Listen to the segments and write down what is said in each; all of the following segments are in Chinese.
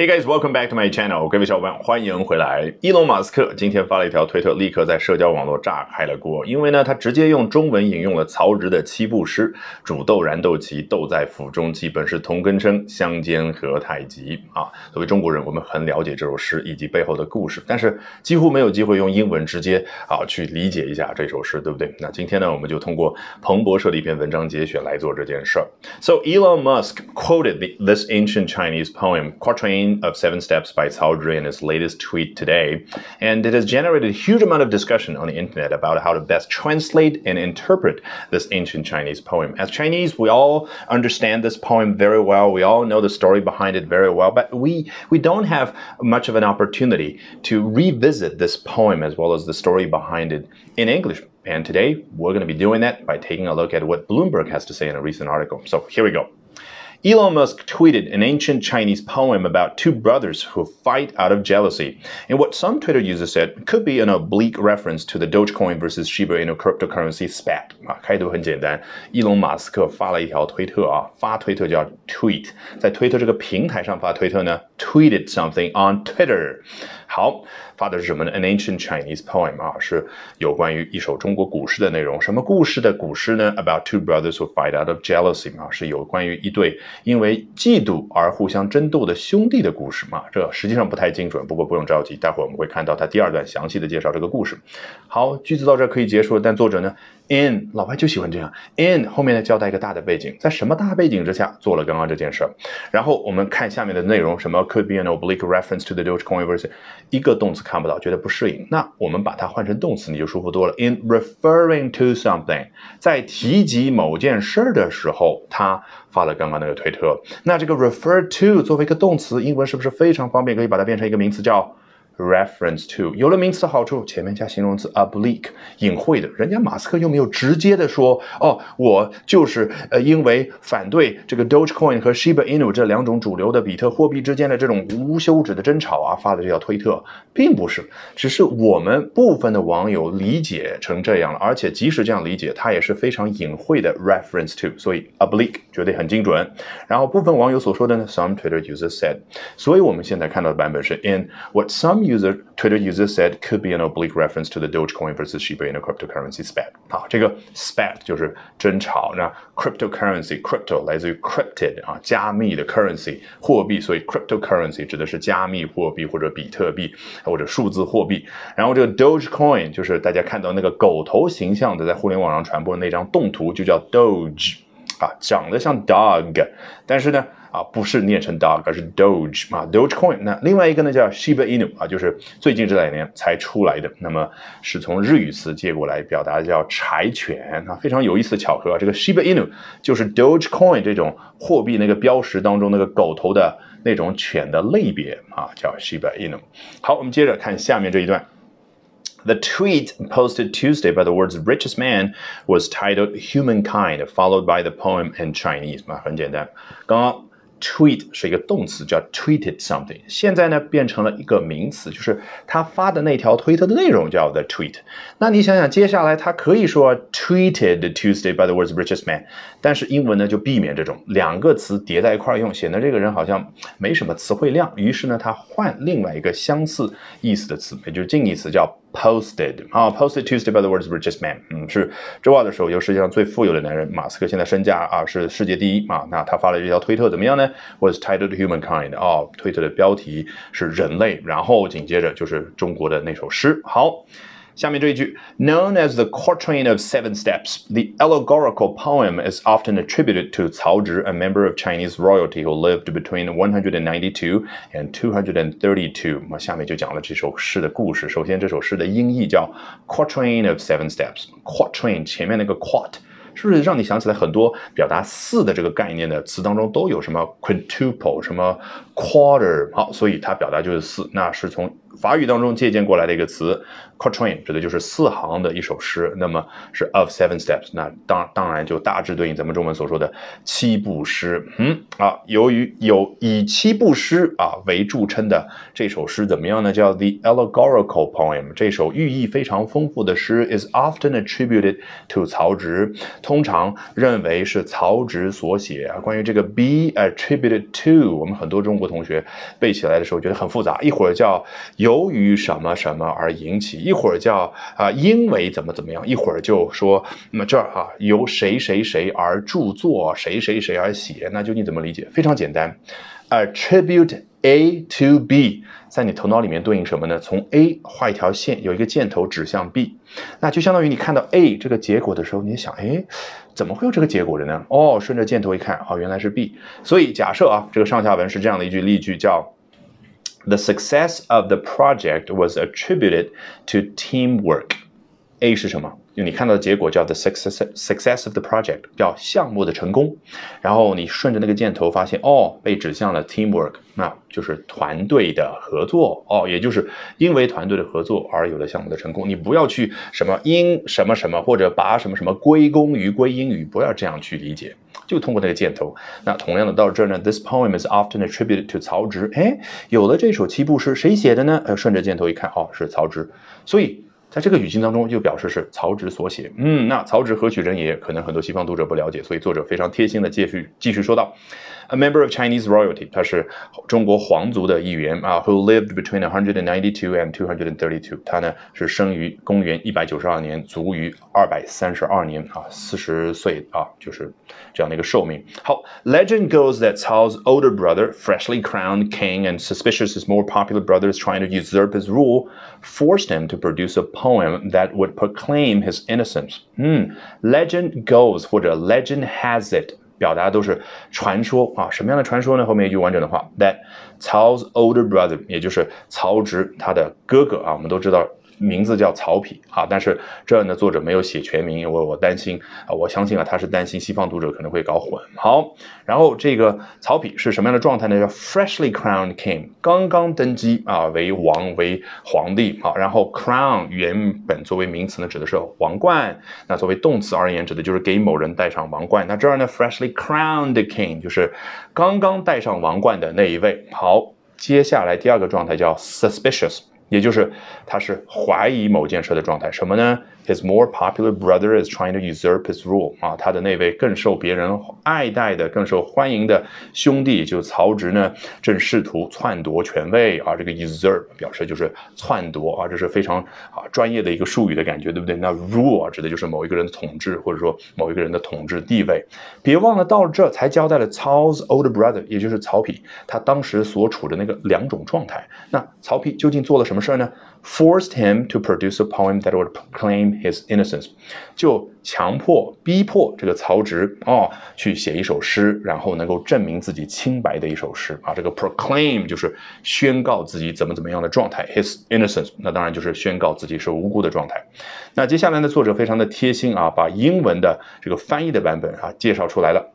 Hey guys, welcome back to my channel. 各位小伙伴，欢迎回来。伊隆马斯克今天发了一条推特，立刻在社交网络炸开了锅。因为呢，他直接用中文引用了曹植的七步诗：“煮豆燃豆萁，豆在釜中泣。本是同根生，相煎何太急。”啊，作为中国人，我们很了解这首诗以及背后的故事，但是几乎没有机会用英文直接啊去理解一下这首诗，对不对？那今天呢，我们就通过彭博社的一篇文章节选来做这件事儿。So Elon Musk quoted the, this ancient Chinese poem, Quatrain of Seven Steps by Zhi in his latest tweet today, and it has generated a huge amount of discussion on the internet about how to best translate and interpret this ancient Chinese poem. As Chinese, we all understand this poem very well. We all know the story behind it very well, but we we don't have much of an opportunity to revisit this poem as well as the story behind it in English. And today, we're going to be doing that by taking a look at what Bloomberg has to say in a recent article. So here we go. Elon Musk tweeted an ancient Chinese poem about two brothers who fight out of jealousy, in what some Twitter users said could be an oblique reference to the Dogecoin versus Shiba Inu cryptocurrency spat。啊，开头很简单，伊隆马斯克发了一条推特啊，发推特叫 tweet，在推特这个平台上发推特呢，tweeted something on Twitter。 好，发的是什么呢？An ancient Chinese poem 啊，是有关于一首中国古诗的内容。什么故事的古诗呢？About two brothers who fight out of jealousy 啊，是有关于一对因为嫉妒而互相争斗的兄弟的故事嘛。这实际上不太精准，不过不用着急，待会儿我们会看到他第二段详细的介绍这个故事。好，句子到这可以结束了，但作者呢，in 老外就喜欢这样，in 后面呢交代一个大的背景，在什么大背景之下做了刚刚这件事儿。然后我们看下面的内容，什么 could be an oblique reference to the Dogecoin versus 一个动词看不到，觉得不适应，那我们把它换成动词，你就舒服多了。In referring to something，在提及某件事的时候，他发了刚刚那个推特。那这个 refer to 作为一个动词，英文是不是非常方便？可以把它变成一个名词，叫。Reference to 有了名词的好处，前面加形容词 oblique 隐晦的，人家马斯克又没有直接的说哦，我就是呃因为反对这个 Dogecoin 和 Shiba Inu 这两种主流的比特货币之间的这种无休止的争吵啊，发的这条推特，并不是，只是我们部分的网友理解成这样了，而且即使这样理解，它也是非常隐晦的 reference to，所以 oblique 绝对很精准。然后部分网友所说的呢，some Twitter users said，所以我们现在看到的版本是 in what some user Twitter user said could be an oblique reference to the Dogecoin versus Shiba Inu cryptocurrency spat。好，这个 spat 就是争吵，那 cryptocurrency crypto 来自于 cryptid 啊，加密的 currency 货币，所以 cryptocurrency 指的是加密货币或者比特币或者数字货币。然后这个 Dogecoin 就是大家看到那个狗头形象的在互联网上传播的那张动图，就叫 Doge 啊，长得像 dog，但是呢。啊，不是念成 dog，而是 Doge 啊，Dogecoin。那另外一个呢叫 Shiba Inu 啊，就是最近这两年才出来的，那么是从日语词借过来表达叫柴犬啊，非常有意思的巧合啊。这个 Shiba Inu 就是 Dogecoin 这种货币那个标识当中那个狗头的那种犬的类别啊，叫 Shiba Inu。好，我们接着看下面这一段。The tweet posted Tuesday by the world's richest man was titled "Humankind," followed by the poem in Chinese 嘛，很简单。刚刚 tweet 是一个动词，叫 tweeted something，现在呢变成了一个名词，就是他发的那条推特的内容叫 the tweet。那你想想，接下来他可以说 tweeted Tuesday by the world's richest man，但是英文呢就避免这种两个词叠在一块儿用，显得这个人好像没什么词汇量。于是呢，他换另外一个相似意思的词，也就是近义词叫。Posted 啊，posted Tuesday by the words richest man，嗯，是周二的时候，由世界上最富有的男人马斯克，现在身价啊是世界第一啊。那他发了这条推特怎么样呢？Was titled Humankind，啊，推特的标题是人类，然后紧接着就是中国的那首诗。好。下面这一句，Known as the Quatrain of Seven Steps, the allegorical poem is often attributed to Cao Zhi, a member of Chinese royalty who lived between 192 and 232。那下面就讲了这首诗的故事。首先，这首诗的音译叫 Quatrain of Seven Steps。Quatrain 前面那个 quat 是不是让你想起来很多表达四的这个概念的词当中都有什么 quintuple，什么 quarter？好，所以它表达就是四，那是从 法语当中借鉴过来的一个词 quatrain，指的就是四行的一首诗。那么是 of seven steps，那当当然就大致对应咱们中文所说的七步诗。嗯啊，由于有以七步诗啊为著称的这首诗怎么样呢？叫 the allegorical poem。这首寓意非常丰富的诗 is often attributed to 曹植，通常认为是曹植所写啊。关于这个 be attributed to，我们很多中国同学背起来的时候觉得很复杂，一会儿叫有由于什么什么而引起，一会儿叫啊因为怎么怎么样，一会儿就说那么这儿啊由谁谁谁而著作，谁谁谁而写，那究竟怎么理解？非常简单，attribute A to B，在你头脑里面对应什么呢？从 A 画一条线，有一个箭头指向 B，那就相当于你看到 A 这个结果的时候，你想，哎，怎么会有这个结果的呢？哦，顺着箭头一看，哦，原来是 B。所以假设啊，这个上下文是这样的一句例句，叫。The success of the project was attributed to teamwork. A 是什么？就你看到的结果叫 the success success of the project，叫项目的成功。然后你顺着那个箭头发现，哦，被指向了 teamwork，那就是团队的合作。哦，也就是因为团队的合作而有了项目的成功。你不要去什么因什么什么或者把什么什么归功于归因于，不要这样去理解。就通过那个箭头。那同样的到这儿呢，this poem is often attributed to 曹植。哎，有了这首七步诗，谁写的呢？呃，顺着箭头一看，哦，是曹植。所以在这个语境当中，就表示是曹植所写。嗯，那曹植何许人也？可能很多西方读者不了解，所以作者非常贴心的继续继续说道。a member of Chinese royalty，他是中国皇族的一员啊，who lived between 192 and 232。他呢是生于公元一百九十二年，卒于二百三十二年啊，四十岁啊，就是这样的一个寿命。好，legend goes that Cao's older brother, freshly crowned king and suspicious his more popular brothers trying to usurp his rule, forced him to produce a poem that would proclaim his innocence. 嗯，legend goes 或者 legend has it。表达都是传说啊，什么样的传说呢？后面一句完整的话，that Cao's older brother，也就是曹植他的哥哥啊，我们都知道。 名字叫曹丕啊，但是这儿呢作者没有写全名，因为我担心啊，我相信啊他是担心西方读者可能会搞混。好，然后这个曹丕是什么样的状态呢？叫 freshly crowned king，刚刚登基啊为王为皇帝啊。然后 crown 原本作为名词呢指的是王冠，那作为动词而言指的就是给某人戴上王冠。那这儿呢 freshly crowned king 就是刚刚戴上王冠的那一位。好，接下来第二个状态叫 suspicious。也就是他是怀疑某件事的状态，什么呢？His more popular brother is trying to usurp his rule 啊，他的那位更受别人爱戴的、更受欢迎的兄弟，就曹植呢，正试图篡夺权位啊。这个 usurp 表示就是篡夺啊，这是非常啊专业的一个术语的感觉，对不对？那 rule，指的就是某一个人的统治，或者说某一个人的统治地位。别忘了，到了这才交代了 Cao's older brother，也就是曹丕，他当时所处的那个两种状态。那曹丕究竟做了什么？么事儿呢，forced him to produce a poem that would proclaim his innocence，就强迫、逼迫这个曹植哦去写一首诗，然后能够证明自己清白的一首诗啊。这个 proclaim 就是宣告自己怎么怎么样的状态，his innocence，那当然就是宣告自己是无辜的状态。那接下来呢，作者非常的贴心啊，把英文的这个翻译的版本啊介绍出来了。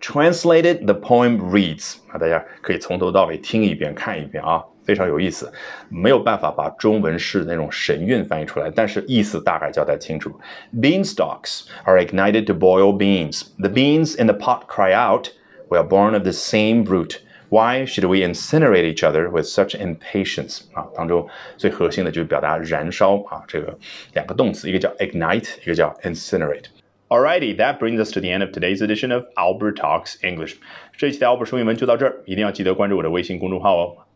Translated, the poem reads 啊，大家可以从头到尾听一遍、看一遍啊。非常有意思，没有办法把中文式那种神韵翻译出来，但是意思大概交代清楚。Beanstalks are ignited to boil beans. The beans in the pot cry out, "We are born of the same root. Why should we incinerate each other with such impatience?" 啊，当中最核心的就是表达燃烧啊，这个两个动词，一个叫 ignite，一个叫 incinerate。Alrighty, that brings us to the end of today's edition of Albert Talks English. 这一期的 Albert 说英文就到这儿，一定要记得关注我的微信公众号哦。